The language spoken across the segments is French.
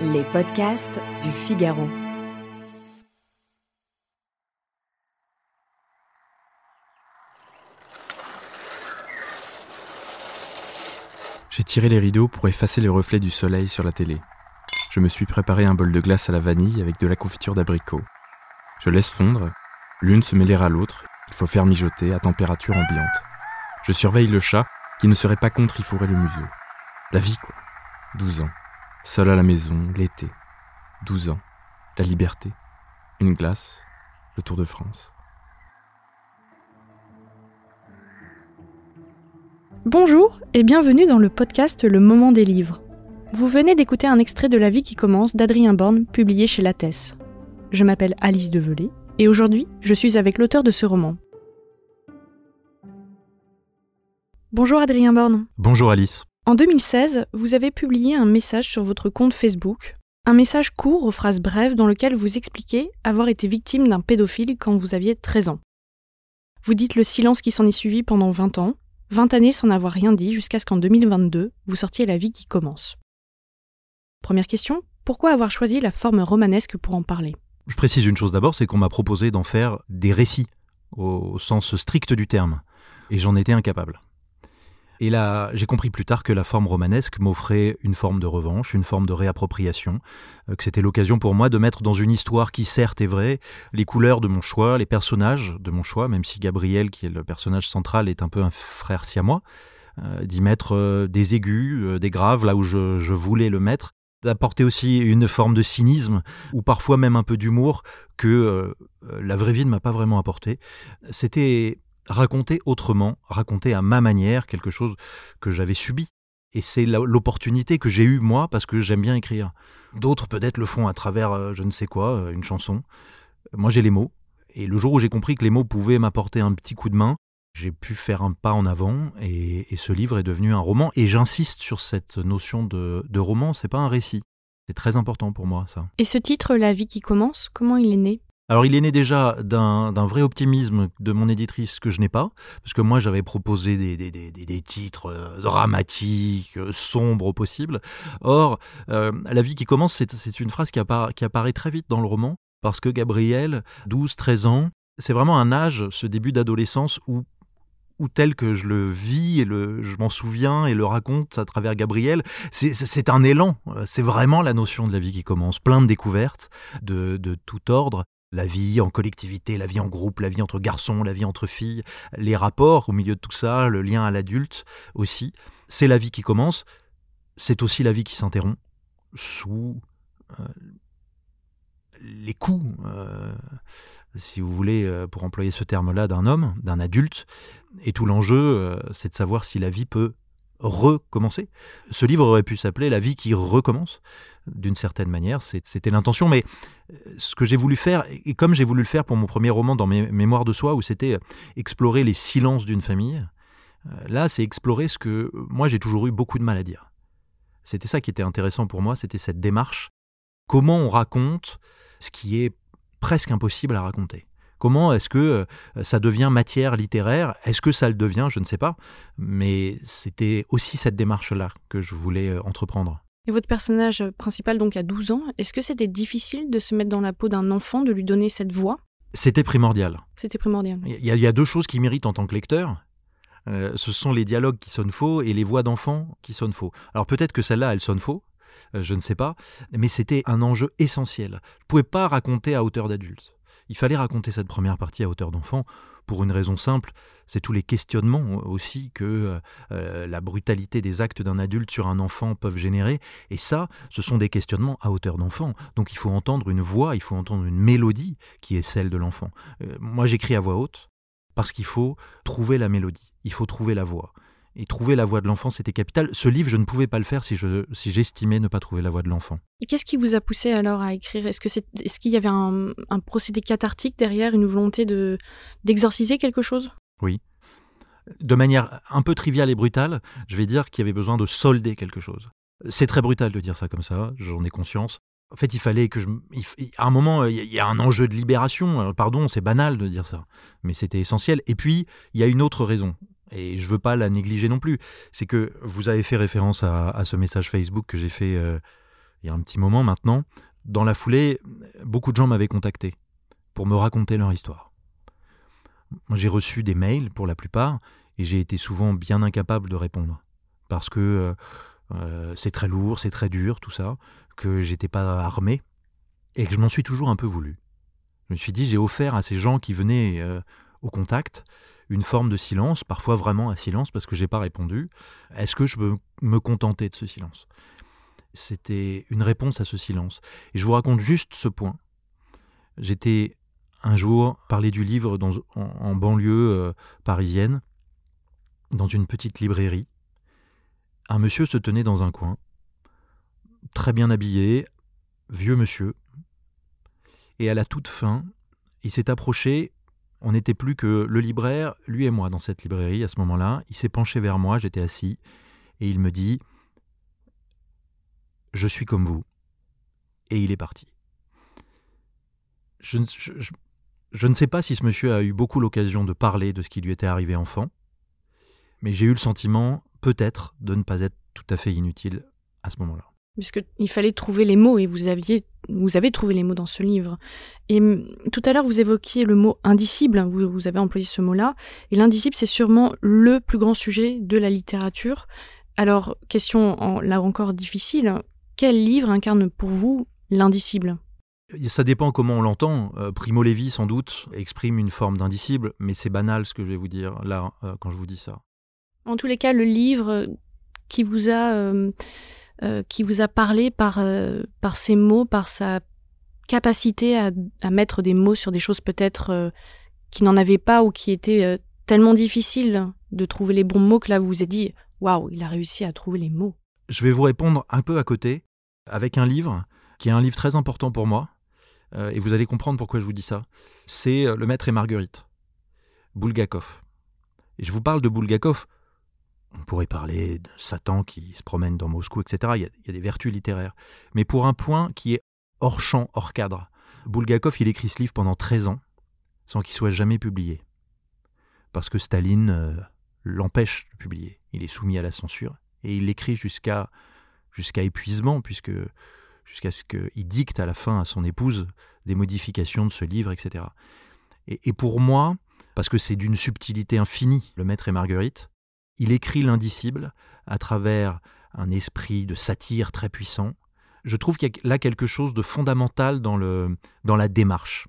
Les podcasts du Figaro. J'ai tiré les rideaux pour effacer les reflets du soleil sur la télé. Je me suis préparé un bol de glace à la vanille avec de la confiture d'abricot. Je laisse fondre, l'une se mêler à l'autre, il faut faire mijoter à température ambiante. Je surveille le chat qui ne serait pas contre y fourrer le museau. La vie, quoi. 12 ans. Seul à la maison, l'été. 12 ans. La liberté. Une glace. Le Tour de France. Bonjour et bienvenue dans le podcast Le Moment des livres. Vous venez d'écouter un extrait de La vie qui commence d'Adrien Borne, publié chez Lattès. Je m'appelle Alice Develay et aujourd'hui, je suis avec l'auteur de ce roman. Bonjour Adrien Borne. Bonjour Alice. En 2016, vous avez publié un message sur votre compte Facebook. Un message court aux phrases brèves dans lequel vous expliquez avoir été victime d'un pédophile quand vous aviez 13 ans. Vous dites le silence qui s'en est suivi pendant 20 ans, 20 années sans avoir rien dit jusqu'à ce qu'en 2022, vous sortiez La vie qui commence. Première question, pourquoi avoir choisi la forme romanesque pour en parler? Je précise une chose d'abord, c'est qu'on m'a proposé d'en faire des récits, au sens strict du terme, et j'en étais incapable. Et là, j'ai compris plus tard que la forme romanesque m'offrait une forme de revanche, une forme de réappropriation, euh, que c'était l'occasion pour moi de mettre dans une histoire qui certes est vraie, les couleurs de mon choix, les personnages de mon choix, même si Gabriel, qui est le personnage central, est un peu un frère siamois, euh, d'y mettre euh, des aigus, des graves là où je, je voulais le mettre, d'apporter aussi une forme de cynisme ou parfois même un peu d'humour que la vraie vie ne m'a pas vraiment apporté. C'était raconter autrement, raconter à ma manière quelque chose que j'avais subi. Et c'est l'opportunité que j'ai eue moi parce que j'aime bien écrire. D'autres peut-être le font à travers euh, je ne sais quoi, euh, une chanson. Moi j'ai les mots. Et le jour où j'ai compris que les mots pouvaient m'apporter un petit coup de main, j'ai pu faire un pas en avant et, ce livre est devenu un roman. Et j'insiste sur cette notion de, de roman, c'est pas un récit. C'est très important pour moi ça. Et ce titre, La vie qui commence, comment il est né? Alors il est né déjà d'un vrai optimisme de mon éditrice que je n'ai pas, parce que moi j'avais proposé des, titres euh, dramatiques, euh, sombres au possible. Or, euh, la vie qui commence, c'est une phrase qui, apparaît très vite dans le roman, parce que Gabriel, 12-13 ans, c'est vraiment un âge, ce début d'adolescence, où tel que je le vis et le, je m'en souviens et le raconte à travers Gabriel, c'est un élan. C'est vraiment la notion de la vie qui commence, plein de découvertes de tout ordre la vie en collectivité, la vie en groupe, la vie entre garçons, la vie entre filles, les rapports au milieu de tout ça, le lien à l'adulte aussi. C'est la vie qui commence, c'est aussi la vie qui s'interrompt sous euh, les coups, euh, si vous voulez, euh, pour employer ce terme-là, d'un homme, d'un adulte. Et tout l'enjeu, c'est de savoir si la vie peut recommencer. Ce livre aurait pu s'appeler La vie qui recommence, d'une certaine manière, c'était l'intention, mais euh, ce que j'ai voulu faire, et comme j'ai voulu le faire pour mon premier roman dans mes Mémoires de soi, où c'était euh, explorer les silences d'une famille, euh, là c'est explorer ce que moi j'ai toujours eu beaucoup de mal à dire. C'était ça qui était intéressant pour moi, c'était cette démarche. Comment on raconte ce qui est presque impossible à raconter Comment est-ce que euh, ça devient matière littéraire? Est-ce que ça le devient? Je ne sais pas. Mais c'était aussi cette démarche-là que je voulais euh, entreprendre. Et votre personnage principal, donc à 12 ans, est-ce que c'était difficile de se mettre dans la peau d'un enfant, de lui donner cette voix? C'était primordial. C'était primordial. Il y, a deux choses qui méritent en tant que lecteur. Euh, ce sont les dialogues qui sonnent faux et les voix d'enfants qui sonnent faux. Alors peut-être que celle-là, elle sonne faux, je ne sais pas, mais c'était un enjeu essentiel. Je ne pouvais pas raconter à hauteur d'adulte. Il fallait raconter cette première partie à hauteur d'enfant pour une raison simple, c'est tous les questionnements aussi que euh, euh, la brutalité des actes d'un adulte sur un enfant peuvent générer. Et ça, ce sont des questionnements à hauteur d'enfant. Donc il faut entendre une voix, il faut entendre une mélodie qui est celle de l'enfant. Euh, moi j'écris à voix haute parce qu'il faut trouver la mélodie, il faut trouver la voix. Et trouver la voix de l'enfant, c'était capital. Ce livre, je ne pouvais pas le faire si je si j'estimais ne pas trouver la voix de l'enfant. Et qu'est-ce qui vous a poussé alors à écrire? Est-ce que c'est est-ce qu'il y avait un, un procédé cathartique derrière, une volonté de d'exorciser quelque chose? Oui. De manière un peu triviale et brutale, je vais dire qu'il y avait besoin de solder quelque chose. C'est très brutal de dire ça comme ça, j'en ai conscience. En fait, il fallait que je. À un moment, il y a un enjeu de libération. Pardon, c'est banal de dire ça, mais c'était essentiel. Et puis, il y a une autre raison et je veux pas la négliger non plus, c'est que vous avez fait référence à, ce message Facebook que j'ai fait euh, il y a un petit moment maintenant. Dans la foulée, beaucoup de gens m'avaient contacté pour me raconter leur histoire. J'ai reçu des mails pour la plupart et j'ai été souvent bien incapable de répondre parce que euh, euh, c'est très lourd, c'est très dur, tout ça, que j'étais pas armé et que je m'en suis toujours un peu voulu. Je me suis dit, j'ai offert à ces gens qui venaient au contact une forme de silence, parfois vraiment un silence parce que j'ai pas répondu. Est-ce que je peux me contenter de ce silence? C'était une réponse à ce silence. Et je vous raconte juste ce point. J'étais un jour parler du livre dans, en, banlieue euh, parisienne, dans une petite librairie. Un monsieur se tenait dans un coin, très bien habillé, vieux monsieur. Et à la toute fin, il s'est approché on n'était plus que le libraire, lui et moi, dans cette librairie à ce moment-là. Il s'est penché vers moi, j'étais assis, et il me dit Je suis comme vous. Et il est parti. Je, ne sais pas si ce monsieur a eu beaucoup l'occasion de parler de ce qui lui était arrivé enfant, mais j'ai eu le sentiment, peut-être, de ne pas être tout à fait inutile à ce moment-là puisqu'il fallait trouver les mots et vous aviez vous avez trouvé les mots dans ce livre. Et hum, tout à l'heure, vous évoquiez le mot indicible, vous, vous avez employé ce mot-là, et l'indicible, c'est sûrement le plus grand sujet de la littérature. Alors, question là encore difficile, quel livre incarne pour vous l'indicible? Ça dépend comment on l'entend. Euh, Primo Levi, sans doute, exprime une forme d'indicible, mais c'est banal ce que je vais vous dire là euh, quand je vous dis ça. En tous les cas, le livre qui vous a euh, euh, qui vous a parlé par, euh, par ses mots, par sa capacité à, à, mettre des mots sur des choses peut-être euh, qui n'en avaient pas ou qui étaient tellement difficiles de trouver les bons mots que là vous vous êtes dit waouh, il a réussi à trouver les mots. Je vais vous répondre un peu à côté avec un livre qui est un livre très important pour moi et vous allez comprendre pourquoi je vous dis ça. C'est Le Maître et Marguerite, Bulgakov. Et je vous parle de Bulgakov on pourrait parler de Satan qui se promène dans Moscou, etc. Il y, a, des vertus littéraires. Mais pour un point qui est hors champ, hors cadre, Bulgakov, il écrit ce livre pendant 13 ans, sans qu'il soit jamais publié. Parce que Staline euh, l'empêche de publier. Il est soumis à la censure. Et il l'écrit jusqu'à épuisement, puisque jusqu'à ce qu'il dicte à la fin à son épouse des modifications de ce livre, etc. Et, et pour moi, parce que c'est d'une subtilité infinie, Le Maître et Marguerite, il écrit l'indicible à travers un esprit de satire très puissant. Je trouve qu'il y a là quelque chose de fondamental dans, le, dans la démarche.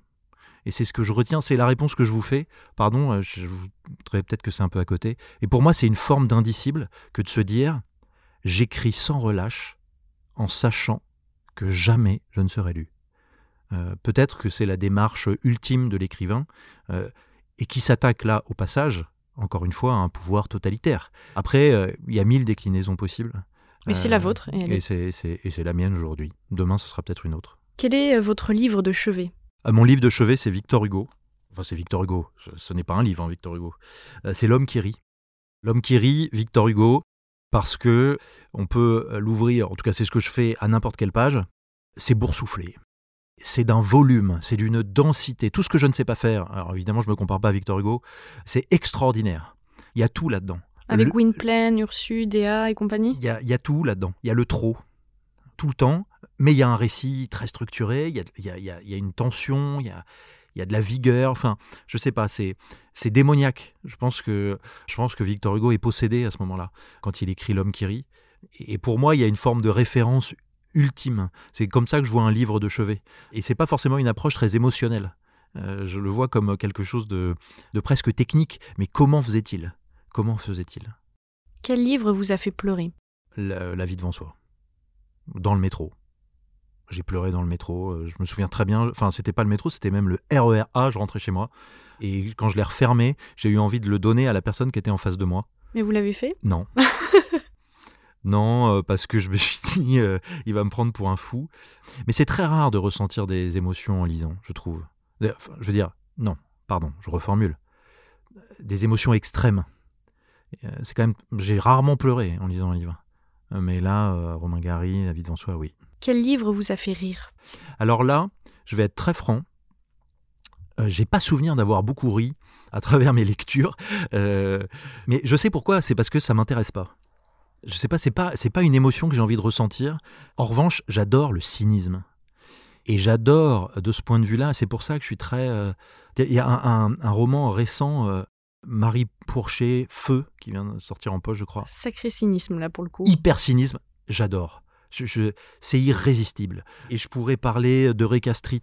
Et c'est ce que je retiens, c'est la réponse que je vous fais. Pardon, euh, je voudrais peut-être que c'est un peu à côté. Et pour moi, c'est une forme d'indicible que de se dire j'écris sans relâche en sachant que jamais je ne serai lu. Euh, peut-être que c'est la démarche ultime de l'écrivain euh, et qui s'attaque là au passage encore une fois, un pouvoir totalitaire. Après, euh, il y a mille déclinaisons possibles. Mais c'est la euh, vôtre. Et, c'est la mienne aujourd'hui. Demain, ce sera peut-être une autre. Quel est euh, votre livre de chevet? Mon livre de chevet, c'est Victor Hugo. Enfin, c'est Victor Hugo. Ce, n'est pas un livre, hein, Victor Hugo. c'est L'homme qui rit. L'homme qui rit, Victor Hugo, parce que on peut l'ouvrir, en tout cas c'est ce que je fais à n'importe quelle page, c'est boursouflé c'est d'un volume, c'est d'une densité. Tout ce que je ne sais pas faire, alors évidemment je ne me compare pas à Victor Hugo, c'est extraordinaire. Il y a tout là-dedans. Avec Gwynplaine, Ursu, Dea et compagnie? Il y a, tout là-dedans. Il y a le trop, tout le temps, mais il y a un récit très structuré, il y a, une tension, il y a, il y a de la vigueur, enfin, je sais pas, c'est c'est démoniaque. Je pense que je pense que Victor Hugo est possédé à ce moment-là quand il écrit L'homme qui rit. Et pour moi, il y a une forme de référence ultime. C'est comme ça que je vois un livre de chevet. Et c'est pas forcément une approche très émotionnelle. Euh, je le vois comme quelque chose de, presque technique. Mais comment faisait-il? Comment faisait-il? Quel livre vous a fait pleurer? La, vie devant soi. Dans le métro. J'ai pleuré dans le métro. Euh, je me souviens très bien. Enfin, c'était pas le métro, c'était même le RER A. Je rentrais chez moi. Et quand je l'ai refermé, j'ai eu envie de le donner à la personne qui était en face de moi. Mais vous l'avez fait? Non. non, euh, parce que je me suis dit, euh, il va me prendre pour un fou. Mais c'est très rare de ressentir des émotions en lisant, je trouve. Enfin, je veux dire, non, pardon, je reformule. Des émotions extrêmes. Euh, C'est quand même, j'ai rarement pleuré en lisant un livre. Mais là, euh, Romain Gary, La vie devant soi, oui. Quel livre vous a fait rire? Alors là, je vais être très franc. Euh, j'ai pas souvenir d'avoir beaucoup ri à travers mes lectures, mais je sais pourquoi. C'est parce que ça m'intéresse pas. Je sais pas, c'est pas, c'est pas une émotion que j'ai envie de ressentir. En revanche, j'adore le cynisme. Et j'adore, de ce point de vue-là, c'est pour ça que je suis très. euh, Il y a un, un- un roman récent, euh, Marie Pourchet, Feu, qui vient de sortir en poche, je crois Sacré cynisme là pour le coup. hyper cynisme, j'adore. Je- je- c'est irrésistible. Et je pourrais parler de Reka Street,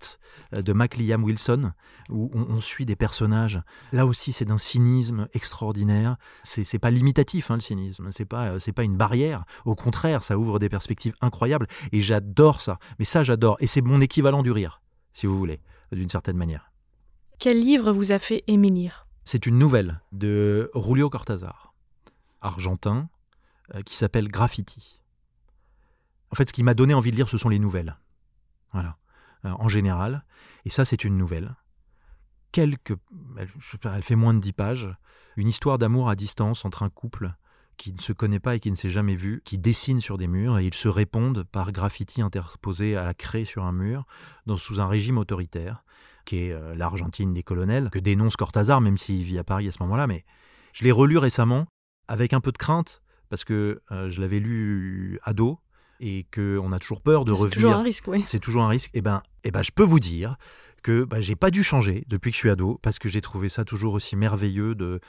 euh, de MacLiam Wilson, où on, on suit des personnages. Là aussi, c'est d'un cynisme extraordinaire. C'est c'est pas limitatif, hein, le cynisme. C'est pas, euh, c'est pas une barrière. Au contraire, ça ouvre des perspectives incroyables. Et j'adore ça. Mais ça, j'adore. Et c'est mon équivalent du rire, si vous voulez, d'une certaine manière. Quel livre vous a fait aimer lire? C'est une nouvelle de Julio Cortázar, argentin, euh, qui s'appelle Graffiti. En fait, ce qui m'a donné envie de lire, ce sont les nouvelles. Voilà, Euh, en général. Et ça, c'est une nouvelle. Quelques, elle, fait moins de dix pages. Une histoire d'amour à distance entre un couple qui ne se connaît pas et qui ne s'est jamais vu, qui dessine sur des murs et ils se répondent par graffiti interposé à la craie sur un mur, dans, sous un régime autoritaire qui est euh, l'Argentine des colonels, que dénonce Cortázar, même s'il vit à Paris à ce moment-là. Mais je l'ai relu récemment avec un peu de crainte, parce que euh, je l'avais lu ado, et qu'on a toujours peur de C'est revenir. toujours un risque, oui. C'est toujours un risque. Et ben, eh ben, je peux vous dire que ben, j'ai pas dû changer depuis que je suis ado, parce que j'ai trouvé ça toujours aussi merveilleux de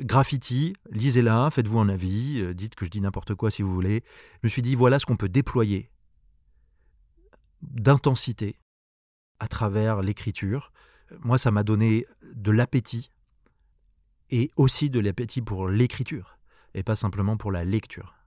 graffiti. Lisez-la, faites-vous un avis, euh, dites que je dis n'importe quoi si vous voulez. Je me suis dit, voilà ce qu'on peut déployer d'intensité à travers l'écriture. Moi, ça m'a donné de l'appétit et aussi de l'appétit pour l'écriture et pas simplement pour la lecture.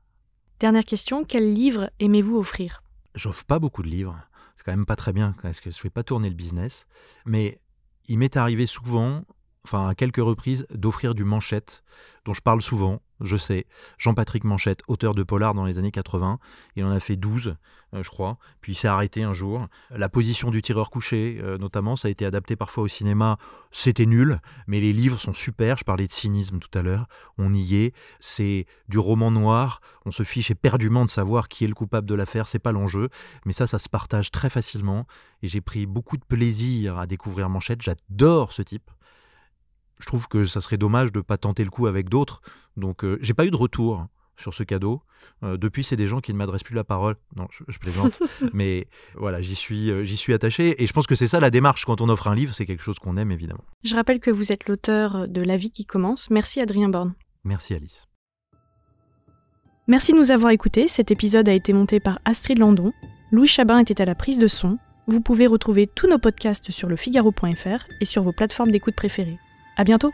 Dernière question, quel livre aimez-vous offrir? J'offre pas beaucoup de livres. C'est quand même pas très bien parce que je fais pas tourner le business. Mais il m'est arrivé souvent, enfin à quelques reprises, d'offrir du Manchette, dont je parle souvent, je sais. Jean-Patrick Manchette, auteur de polar dans les années 80. Il en a fait 12, euh, je crois. Puis il s'est arrêté un jour. La position du tireur couché, euh, notamment, ça a été adapté parfois au cinéma. C'était nul, mais les livres sont super. Je parlais de cynisme tout à l'heure. On y est. C'est du roman noir. On se fiche éperdument de savoir qui est le coupable de l'affaire. C'est pas l'enjeu. Mais ça, ça se partage très facilement. Et j'ai pris beaucoup de plaisir à découvrir Manchette. J'adore ce type. Je trouve que ça serait dommage de ne pas tenter le coup avec d'autres. Donc, euh, j'ai pas eu de retour sur ce cadeau. Euh, depuis, c'est des gens qui ne m'adressent plus la parole. Non, je, je plaisante. Mais voilà, j'y suis, euh, j'y suis attaché. Et je pense que c'est ça la démarche quand on offre un livre. C'est quelque chose qu'on aime, évidemment. Je rappelle que vous êtes l'auteur de La vie qui commence. Merci Adrien Borne. Merci, Alice. Merci de nous avoir écoutés. Cet épisode a été monté par Astrid Landon. Louis Chabin était à la prise de son. Vous pouvez retrouver tous nos podcasts sur lefigaro.fr et sur vos plateformes d'écoute préférées. À bientôt!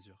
mesure.